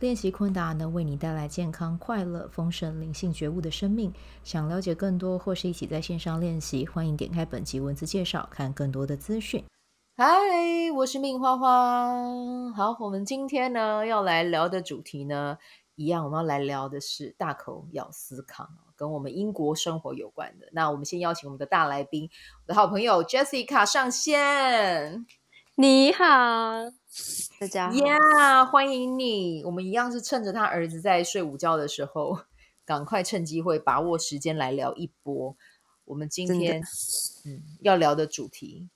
练习昆达能为你带来健康、快乐、丰盛、灵性觉悟的生命。想了解更多或是一起在线上练习，欢迎点开本集文字介绍，看更多的资讯。嗨，我是命花花。好，我们今天呢要来聊的主题呢，一样，我们要来聊的是大口咬思康，跟我们英国生活有关的。那我们先邀请我们的大来宾，我的好朋友 Jessica 上线。你好，大家呀，Yeah，欢迎你。我们一样是趁着他儿子在睡午觉的时候，赶快趁机会把握时间来聊一波。我们今天嗯要聊的主题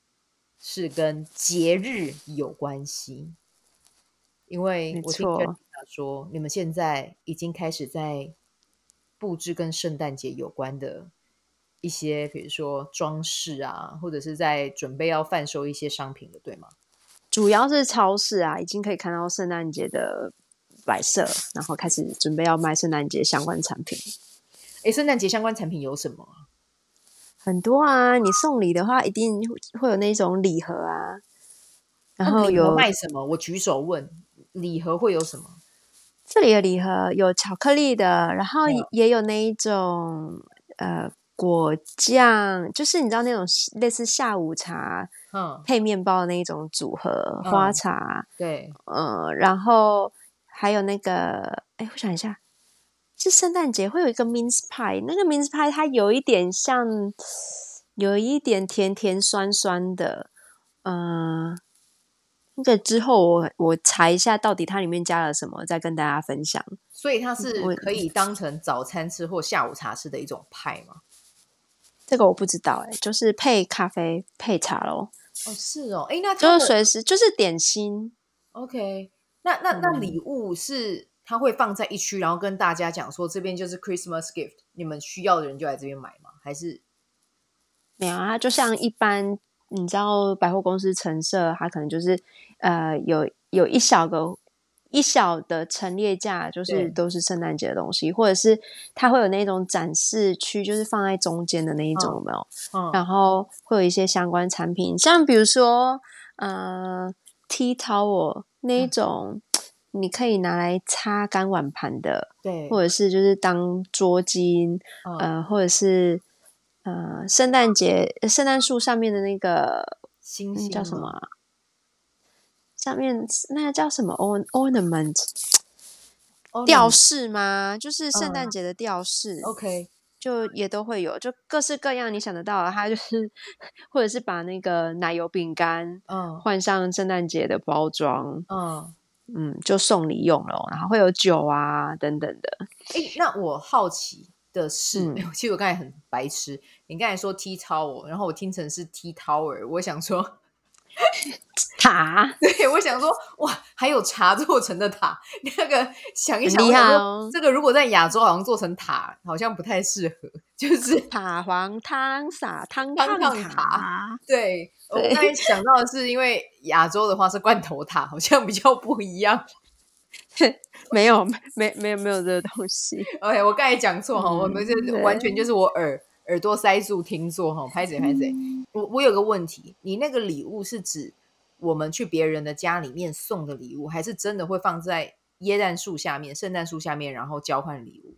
是跟节日有关系，因为我听人说你们现在已经开始在布置跟圣诞节有关的。一些比如说装饰啊，或者是在准备要贩售一些商品的，对吗？主要是超市啊，已经可以看到圣诞节的摆设，然后开始准备要卖圣诞节相关产品。哎，圣诞节相关产品有什么？很多啊！你送礼的话，一定会有那种礼盒啊。然后有卖什么？我举手问，礼盒会有什么？这里的礼盒有巧克力的，然后也有那一种呃。果酱就是你知道那种类似下午茶，嗯，配面包的那一种组合，嗯、花茶，对，嗯，然后还有那个，哎，我想一下，是圣诞节会有一个 mince pie，那个 mince pie 它有一点像，有一点甜甜酸酸的，嗯，那个之后我我查一下到底它里面加了什么，再跟大家分享。所以它是可以当成早餐吃或下午茶吃的一种派吗？这个我不知道哎，就是配咖啡配茶咯。哦，是哦，哎，那就是随时就是点心。OK，那那那礼物是他会放在一区，然后跟大家讲说，这边就是 Christmas gift，你们需要的人就来这边买吗？还是没有啊？就像一般你知道百货公司陈设，它可能就是呃有有一小个。一小的陈列架就是都是圣诞节的东西，或者是它会有那种展示区，就是放在中间的那一种，有没有？嗯，然后会有一些相关产品，像比如说呃 towel 那一种，你可以拿来擦干碗盘的，对，或者是就是当桌巾，呃，或者是呃，圣诞节圣诞树上面的那个星星叫什么？上面那个叫什么 ornament 吊饰吗？就是圣诞节的吊饰。Uh, OK，就也都会有，就各式各样你想得到的，它就是或者是把那个奶油饼干，嗯，换上圣诞节的包装，嗯嗯，就送礼用了。然后会有酒啊等等的。诶，那我好奇的是，嗯、其实我刚才很白痴，你刚才说 tea towel，然后我听成是 tower，我想说。塔，对，我想说，哇，还有茶做成的塔，那个想一想，厉害哦，这个如果在亚洲好像做成塔，好像不太适合，就是 塔黄汤撒汤烫塔，塔。对，我刚才想到的是，因为亚洲的话是罐头塔，好像比较不一样。没有，没，没有，没有这个东西。OK，我刚才讲错哈，我们这完全就是我耳。耳朵塞住听错哈，拍谁拍谁。我我有个问题，你那个礼物是指我们去别人的家里面送的礼物，还是真的会放在椰蛋树下面、圣诞树下面，然后交换礼物？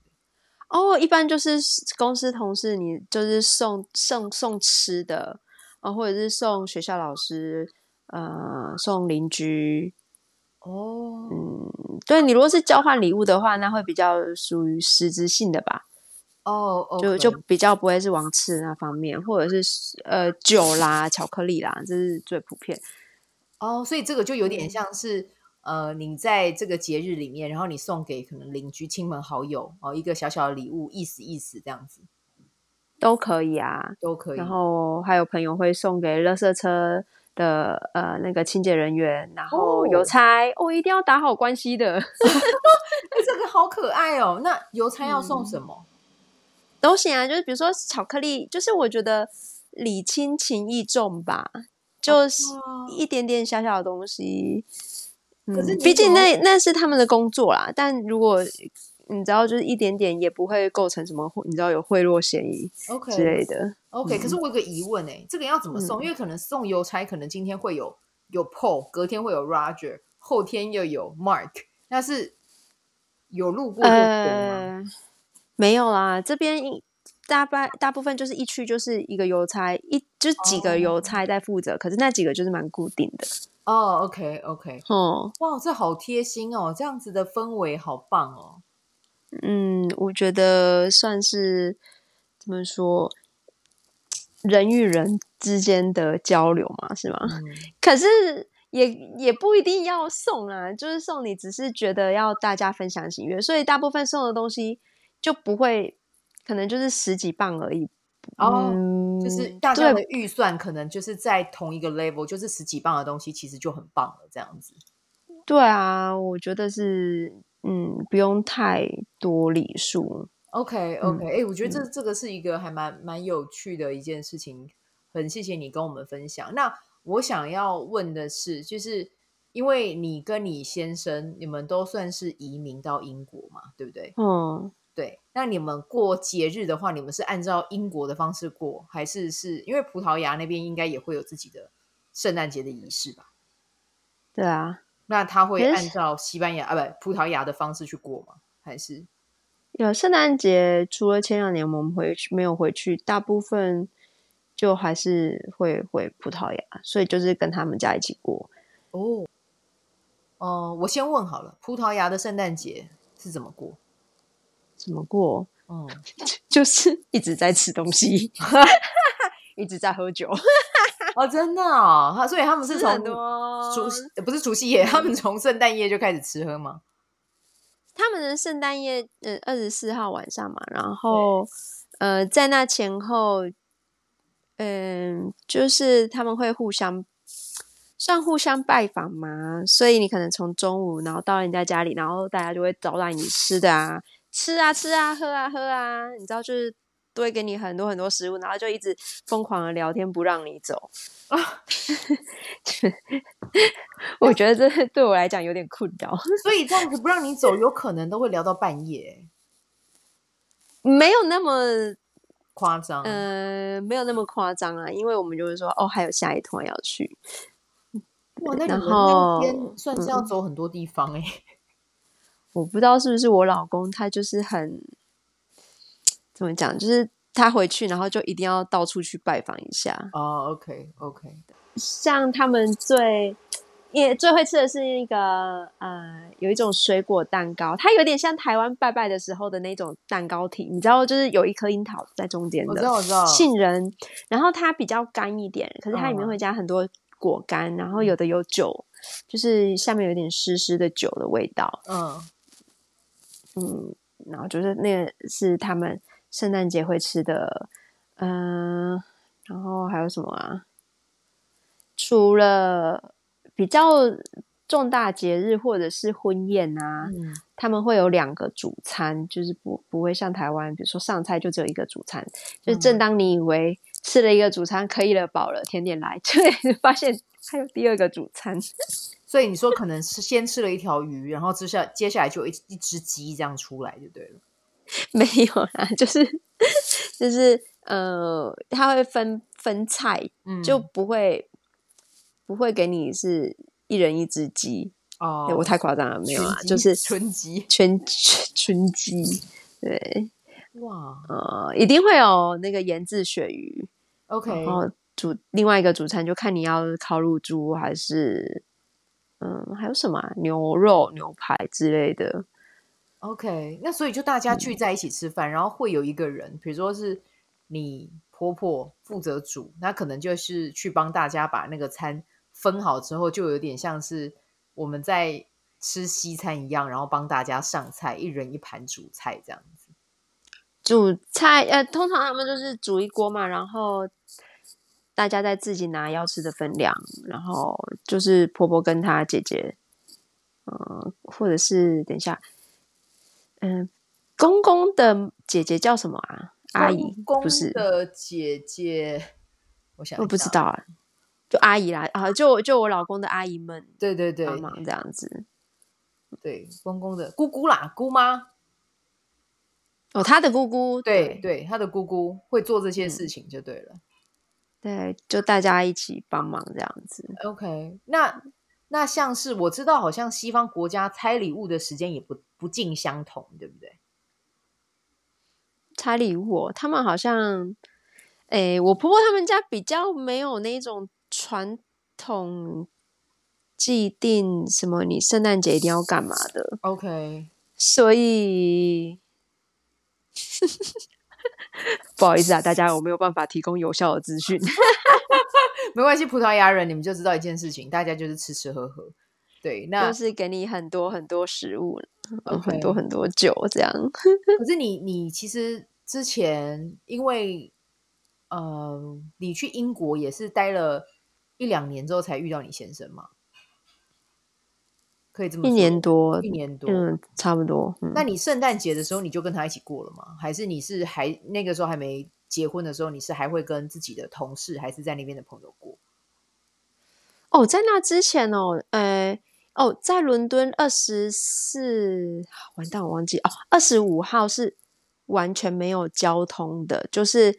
哦，一般就是公司同事，你就是送送送吃的啊，或者是送学校老师，呃，送邻居。哦，嗯，对，你如果是交换礼物的话，那会比较属于实质性的吧。哦、oh, 就就比较不会是往吃那方面，或者是呃酒啦、巧克力啦，这是最普遍。哦、oh,，所以这个就有点像是、嗯、呃，你在这个节日里面，然后你送给可能邻居、亲朋好友哦，一个小小的礼物，意思意思这样子，都可以啊，都可以。然后还有朋友会送给垃圾车的呃那个清洁人员，然后邮差哦，哦，一定要打好关系的。这个好可爱哦。那邮差要送什么？嗯都行啊，就是比如说巧克力，就是我觉得礼轻情意重吧，就是一点点小小的东西。嗯，可是毕竟那那是他们的工作啦。但如果你知道，就是一点点也不会构成什么，你知道有贿赂嫌疑，OK 之类的。OK，可是我有个疑问哎、欸，这个要怎么送？嗯、因为可能送邮差，可能今天会有有 Paul，隔天会有 Roger，后天又有 Mark，那是有路过的人吗？呃没有啦，这边大半大部分就是一区就是一个邮差，一就几个邮差在负责，oh. 可是那几个就是蛮固定的。哦、oh,，OK OK，哦，哇，这好贴心哦，这样子的氛围好棒哦。嗯，我觉得算是怎么说，人与人之间的交流嘛，是吗？嗯、可是也也不一定要送啊，就是送你，只是觉得要大家分享喜悦，所以大部分送的东西。就不会，可能就是十几磅而已。哦，嗯、就是大家的预算可能就是在同一个 level，就是十几磅的东西，其实就很棒了。这样子。对啊，我觉得是，嗯，不用太多礼数。OK，OK，哎，我觉得这这个是一个还蛮蛮有趣的一件事情，很谢谢你跟我们分享。那我想要问的是，就是因为你跟你先生，你们都算是移民到英国嘛，对不对？嗯。对，那你们过节日的话，你们是按照英国的方式过，还是是因为葡萄牙那边应该也会有自己的圣诞节的仪式吧？对啊，那他会按照西班牙啊，不，葡萄牙的方式去过吗？还是有圣诞节？除了前两年我们回去没有回去，大部分就还是会回葡萄牙，所以就是跟他们家一起过。哦，哦、呃，我先问好了，葡萄牙的圣诞节是怎么过？怎么过？嗯，就是一直在吃东西，一直在喝酒。哦，真的哦，所以他们是从除夕不是除夕夜，他们从圣诞夜就开始吃喝吗？他们的圣诞夜，呃，二十四号晚上嘛，然后呃，在那前后，嗯、呃，就是他们会互相算互相拜访嘛，所以你可能从中午，然后到人家家里，然后大家就会招待你吃的啊。吃啊吃啊喝啊喝啊，你知道，就是都会给你很多很多食物，然后就一直疯狂的聊天，不让你走。我觉得这对我来讲有点困扰。所以这样子不让你走，有可能都会聊到半夜。没有那么夸张，呃，没有那么夸张啊，因为我们就是说，哦，还有下一团要去。哇，那你们那天算是要走很多地方哎、欸。我不知道是不是我老公，他就是很怎么讲，就是他回去然后就一定要到处去拜访一下。哦、oh，OK OK。像他们最也最会吃的是那个呃，有一种水果蛋糕，它有点像台湾拜拜的时候的那种蛋糕体，你知道，就是有一颗樱桃在中间的，我知道，我知道，杏仁，然后它比较干一点，可是它里面会加很多果干，然后有的有酒，就是下面有点湿湿的酒的味道，嗯。嗯，然后就是那个是他们圣诞节会吃的，嗯、呃，然后还有什么啊？除了比较重大节日或者是婚宴啊，嗯、他们会有两个主餐，就是不不会像台湾，比如说上菜就只有一个主餐，就是正当你以为吃了一个主餐可以了，饱了，甜点来，就发现还有第二个主餐。所以你说可能是先吃了一条鱼，然后接下接下来就有一一只鸡这样出来就对了。没有啦，就是就是呃，他会分分菜，嗯、就不会不会给你是一人一只鸡哦。我太夸张了，没有啊，就是春鸡，春 春鸡。对，哇，呃，一定会有那个盐渍鳕鱼。OK，然后主另外一个主餐就看你要烤乳猪还是。嗯，还有什么啊？牛肉、牛排之类的。OK，那所以就大家聚在一起吃饭，嗯、然后会有一个人，比如说是你婆婆负责煮，那可能就是去帮大家把那个餐分好之后，就有点像是我们在吃西餐一样，然后帮大家上菜，一人一盘主菜这样子。主菜呃，通常他们就是煮一锅嘛，然后。大家在自己拿要吃的分量，然后就是婆婆跟她姐姐，嗯、呃，或者是等一下，嗯、呃，公公的姐姐叫什么啊？阿姨公不是的姐姐，我想我不知道啊，就阿姨啦啊，就就我老公的阿姨们，对对对，帮忙这样子，对公公的姑姑啦，姑妈，哦，他的姑姑，对对，他的姑姑会做这些事情就对了，对，就大家一起帮忙这样子。OK，那那像是我知道，好像西方国家拆礼物的时间也不不尽相同，对不对？拆礼物，他们好像，诶，我婆婆他们家比较没有那种传统既定什么，你圣诞节一定要干嘛的。OK，所以 不好意思啊，大家我没有办法提供有效的资讯。没关系，葡萄牙人你们就知道一件事情，大家就是吃吃喝喝。对，那就是给你很多很多食物，okay. 很多很多酒这样。可是你你其实。之前，因为，呃，你去英国也是待了一两年之后才遇到你先生嘛？可以这么说，一年多，一年多，嗯，差不多。嗯、那你圣诞节的时候，你就跟他一起过了吗？还是你是还那个时候还没结婚的时候，你是还会跟自己的同事，还是在那边的朋友过？哦，在那之前哦，呃，哦，在伦敦二十四，完蛋，我忘记哦，二十五号是。完全没有交通的，就是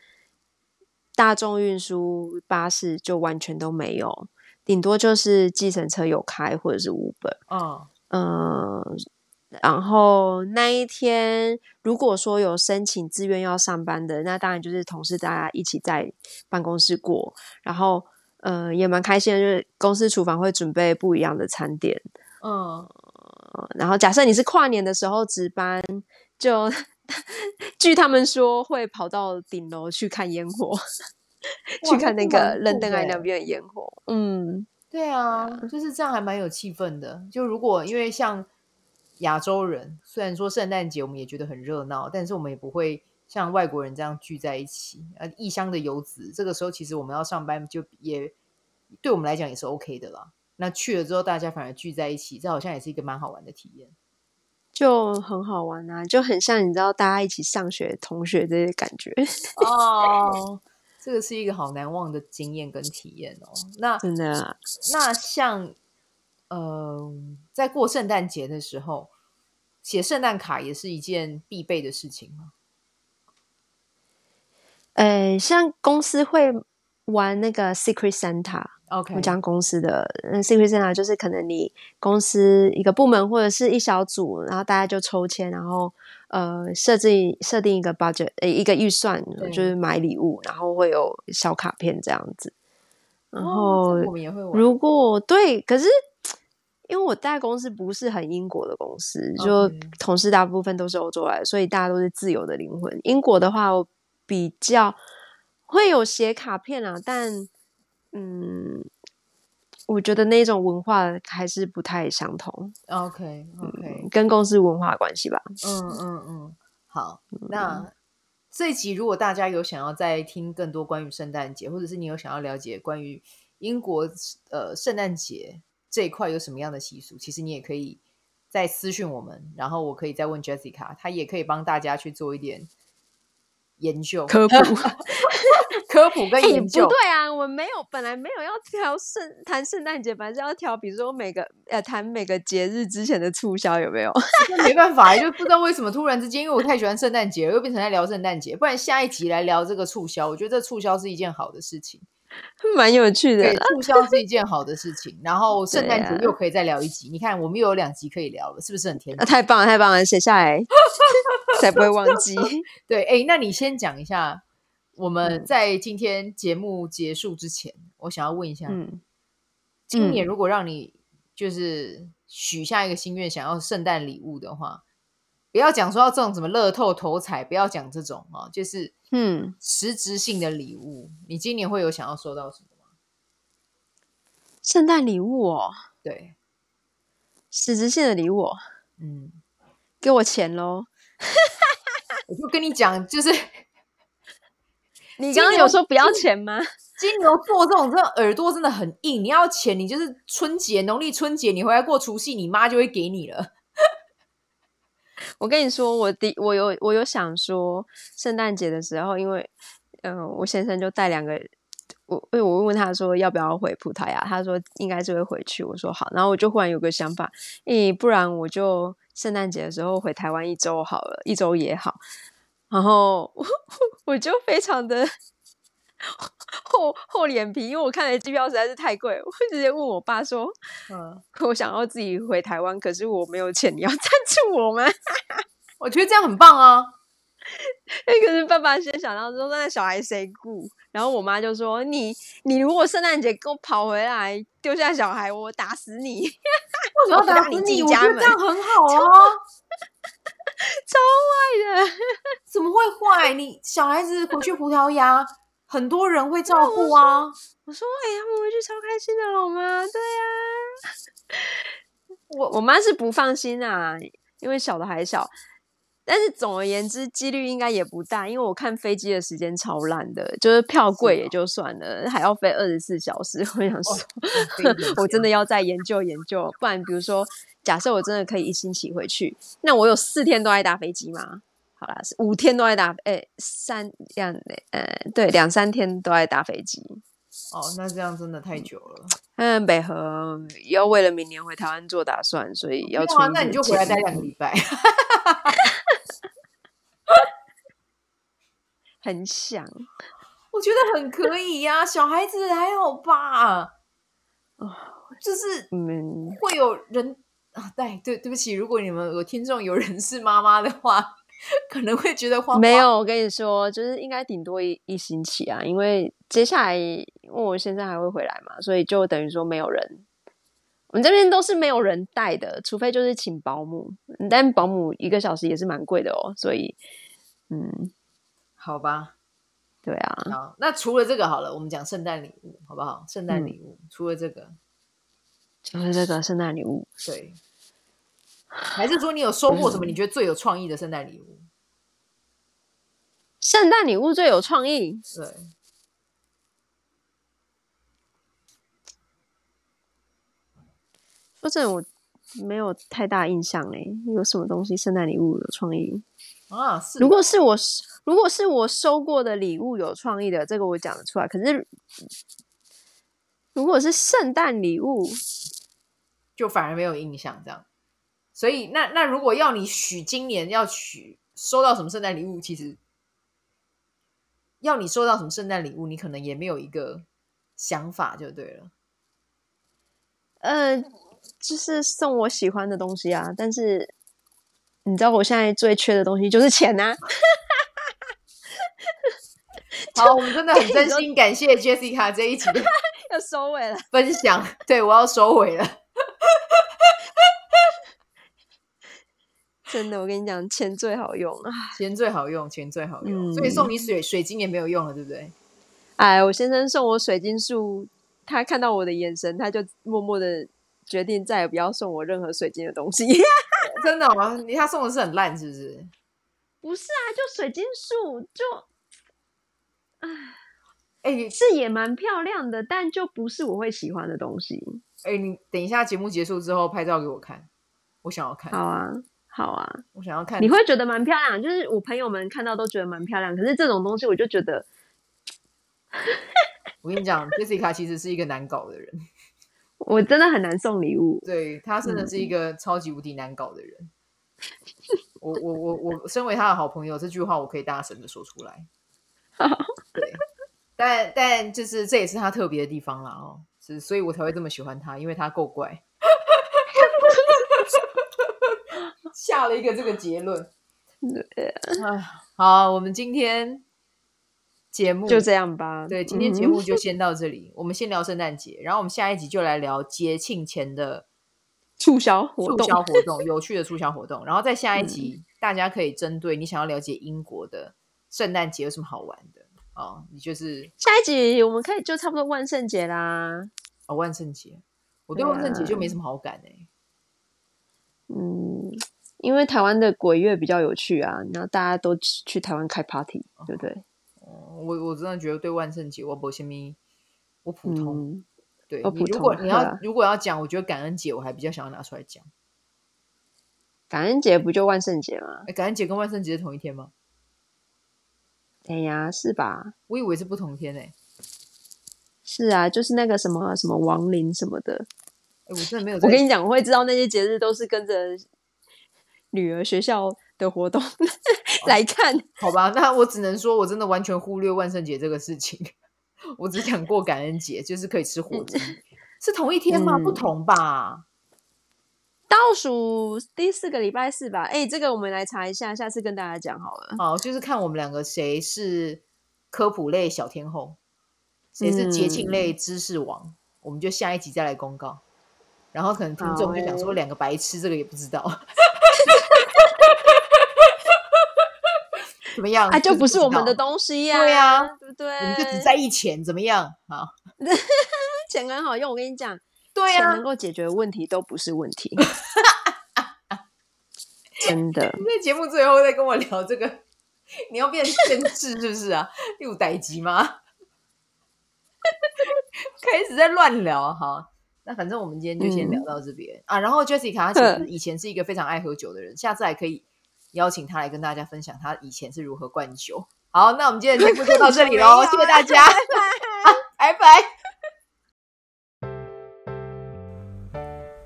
大众运输巴士就完全都没有，顶多就是计程车有开或者是 Uber。嗯嗯，然后那一天如果说有申请自愿要上班的，那当然就是同事大家一起在办公室过，然后呃也蛮开心的，就是公司厨房会准备不一样的餐点。嗯，然后假设你是跨年的时候值班，就。据他们说，会跑到顶楼去看烟火，去看那个伦敦爱那边的烟火。嗯，对啊，就是这样，还蛮有气氛的。就如果因为像亚洲人，虽然说圣诞节我们也觉得很热闹，但是我们也不会像外国人这样聚在一起。呃，异乡的游子，这个时候其实我们要上班，就也对我们来讲也是 OK 的啦。那去了之后，大家反而聚在一起，这好像也是一个蛮好玩的体验。就很好玩啊，就很像你知道大家一起上学同学这些感觉 哦。这个是一个好难忘的经验跟体验哦。那真的啊，那像呃，在过圣诞节的时候写圣诞卡也是一件必备的事情吗？呃，像公司会玩那个 Secret Santa。OK，我讲公司的 Secret Santa 就是可能你公司一个部门或者是一小组，然后大家就抽签，然后呃设置设定一个 budget，呃一个预算，就是买礼物，然后会有小卡片这样子。然后、哦、如果对，可是因为我在公司不是很英国的公司，就同事大部分都是欧洲来的，所以大家都是自由的灵魂。英国的话，我比较会有写卡片啊，但。嗯，我觉得那种文化还是不太相同。OK OK，、嗯、跟公司文化关系吧。嗯嗯嗯，好。那这一集如果大家有想要再听更多关于圣诞节，或者是你有想要了解关于英国呃圣诞节这一块有什么样的习俗，其实你也可以再私讯我们，然后我可以再问 Jessica，她也可以帮大家去做一点研究科普。科普跟研究、欸、不对啊，我们没有本来没有要挑圣谈圣诞节，本来是要挑，比如说每个呃谈每个节日之前的促销有没有？没办法，就不知道为什么突然之间，因为我太喜欢圣诞节，又变成在聊圣诞节。不然下一集来聊这个促销，我觉得这促销是一件好的事情，蛮有趣的。对促销是一件好的事情，然后圣诞节又可以再聊一集。啊、你看，我们又有两集可以聊了，是不是很甜、啊？太棒了，太棒了，写下来 才不会忘记。对，哎、欸，那你先讲一下。我们在今天节目结束之前，嗯、我想要问一下，嗯，今年如果让你就是许下一个心愿，想要圣诞礼物的话，不要讲说要这种什么乐透头彩，不要讲这种啊，就是嗯，实质性的礼物，你今年会有想要收到什么吗？圣诞礼物哦，对，实质性的礼物，嗯，给我钱喽！我就跟你讲，就是。你刚刚有说不要钱吗？金牛座这种，真的耳朵真的很硬。你要钱，你就是春节农历春节，你回来过除夕，你妈就会给你了。我跟你说，我的我有我有想说，圣诞节的时候，因为嗯、呃，我先生就带两个，我我问问他说要不要回葡萄牙，他说应该是会回去。我说好，然后我就忽然有个想法，诶，不然我就圣诞节的时候回台湾一周好了，一周也好。然后 我我就非常的。厚厚脸皮，因为我看的机票实在是太贵，我直接问我爸说：“嗯，我想要自己回台湾，可是我没有钱，你要赞助我吗？” 我觉得这样很棒啊！那，可是爸爸先想到说：“那小孩谁顾？”然后我妈就说：“你你如果圣诞节给我跑回来，丢下小孩，我打死你！”为什么要打死你？我觉得这样很好 啊，超坏的，怎么会坏？你小孩子回去葡萄牙。很多人会照顾啊！我说：“哎、欸，他们回去超开心的，好吗？”对呀、啊，我我妈是不放心啊，因为小的还小。但是总而言之，几率应该也不大，因为我看飞机的时间超烂的，就是票贵也就算了，还要飞二十四小时。我想说，哦、我真的要再研究研究，不然比如说，假设我真的可以一星期回去，那我有四天都在搭飞机吗？好啦，是五天都在搭，哎、欸，三两，呃，对，两三天都在搭飞机。哦，那这样真的太久了。嗯，北河要为了明年回台湾做打算，所以要。那你就回来待两个礼拜。很想，我觉得很可以呀、啊，小孩子还好吧？哦，就是嗯，会有人啊，对对，对不起，如果你们有听众有人是妈妈的话。可能会觉得慌。没有，我跟你说，就是应该顶多一一星期啊，因为接下来因为我现在还会回来嘛，所以就等于说没有人，我们这边都是没有人带的，除非就是请保姆，但保姆一个小时也是蛮贵的哦，所以嗯，好吧，对啊，好，那除了这个好了，我们讲圣诞礼物好不好？圣诞礼物、嗯、除了这个，除了这个圣诞礼物，对。还是说你有收过什么你觉得最有创意的圣诞礼物？圣诞礼物最有创意？对。说真的，我没有太大印象哎，有什么东西圣诞礼物有创意啊？是。如果是我，如果是我收过的礼物有创意的，这个我讲得出来。可是，如果是圣诞礼物，就反而没有印象这样。所以，那那如果要你许今年要许收到什么圣诞礼物，其实要你收到什么圣诞礼物，你可能也没有一个想法，就对了。呃，就是送我喜欢的东西啊。但是你知道我现在最缺的东西就是钱呐、啊。好，我们真的很真心 感谢 Jessica 这一集 要收尾了分享。对，我要收尾了。真的，我跟你讲，钱最好用啊！钱最好用，钱最好用，嗯、所以送你水水晶也没有用了，对不对？哎，我先生送我水晶树，他看到我的眼神，他就默默的决定再也不要送我任何水晶的东西。真的吗？你他送的是很烂，是不是？不是啊，就水晶树，就哎哎，是也蛮漂亮的，但就不是我会喜欢的东西。哎，你等一下节目结束之后拍照给我看，我想要看。好啊。好啊，我想要看。你会觉得蛮漂亮，就是我朋友们看到都觉得蛮漂亮。可是这种东西，我就觉得，我跟你讲，Jessica 其实是一个难搞的人。我真的很难送礼物，对，他真的是一个超级无敌难搞的人。嗯、我我我我身为他的好朋友，这句话我可以大声的说出来。对，但但就是这也是他特别的地方啦哦，是，所以我才会这么喜欢他，因为他够怪。下了一个这个结论，对啊，好，我们今天节目就这样吧。对，今天节目就先到这里。嗯、我们先聊圣诞节，然后我们下一集就来聊节庆前的 促销活动，促销活动，有趣的促销活动。然后在下一集，嗯、大家可以针对你想要了解英国的圣诞节有什么好玩的哦，你就是下一集我们可以就差不多万圣节啦。哦，万圣节，我对万圣节就没什么好感哎、欸。嗯。因为台湾的鬼月比较有趣啊，然后大家都去台湾开 party，对不对？哦，我我真的觉得对万圣节我不什么，我普通。嗯、对，普通，如果你要、啊、如果要讲，我觉得感恩节我还比较想要拿出来讲。感恩节不就万圣节吗？哎，感恩节跟万圣节是同一天吗？哎呀，是吧？我以为是不同天诶。是啊，就是那个什么什么亡灵什么的。哎，我真的没有。我跟你讲，我会知道那些节日都是跟着女儿学校的活动 来看。哦，好吧，那我只能说我真的完全忽略万圣节这个事情。我只想过感恩节，就是可以吃火鸡。是同一天吗？嗯、不同吧。倒数第四个礼拜四吧。哎，这个我们来查一下，下次跟大家讲好了。好，就是看我们两个谁是科普类小天后。谁是节庆类知识王？嗯、我们就下一集再来公告。然后可能听众就想说，两个白痴，这个也不知道，怎么样？啊，就不是我们的东西呀、啊，对呀、啊，对不对？我们就只在意钱，怎么样？好，钱很好用，我跟你讲，对呀、啊，能够解决问题都不是问题，真的。你在节目最后再跟我聊这个，你要变政治是不是啊？有代机吗？开始在乱聊，哈，那反正我们今天就先聊到这边、嗯、啊。然后 Jessica 她其实以前是一个非常爱喝酒的人，下次还可以邀请他来跟大家分享他以前是如何灌酒。好，那我们今天的节目就到这里喽，谢谢大家，拜拜。拜拜。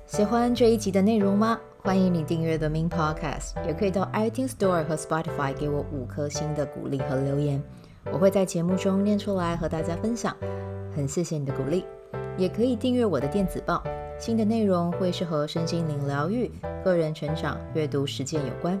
喜欢这一集的内容吗？欢迎你订阅 The Min Podcast，也可以到 iTunes Store 和 Spotify 给我五颗星的鼓励和留言。我会在节目中念出来和大家分享，很谢谢你的鼓励，也可以订阅我的电子报，新的内容会是和身心灵疗愈、个人成长、阅读实践有关。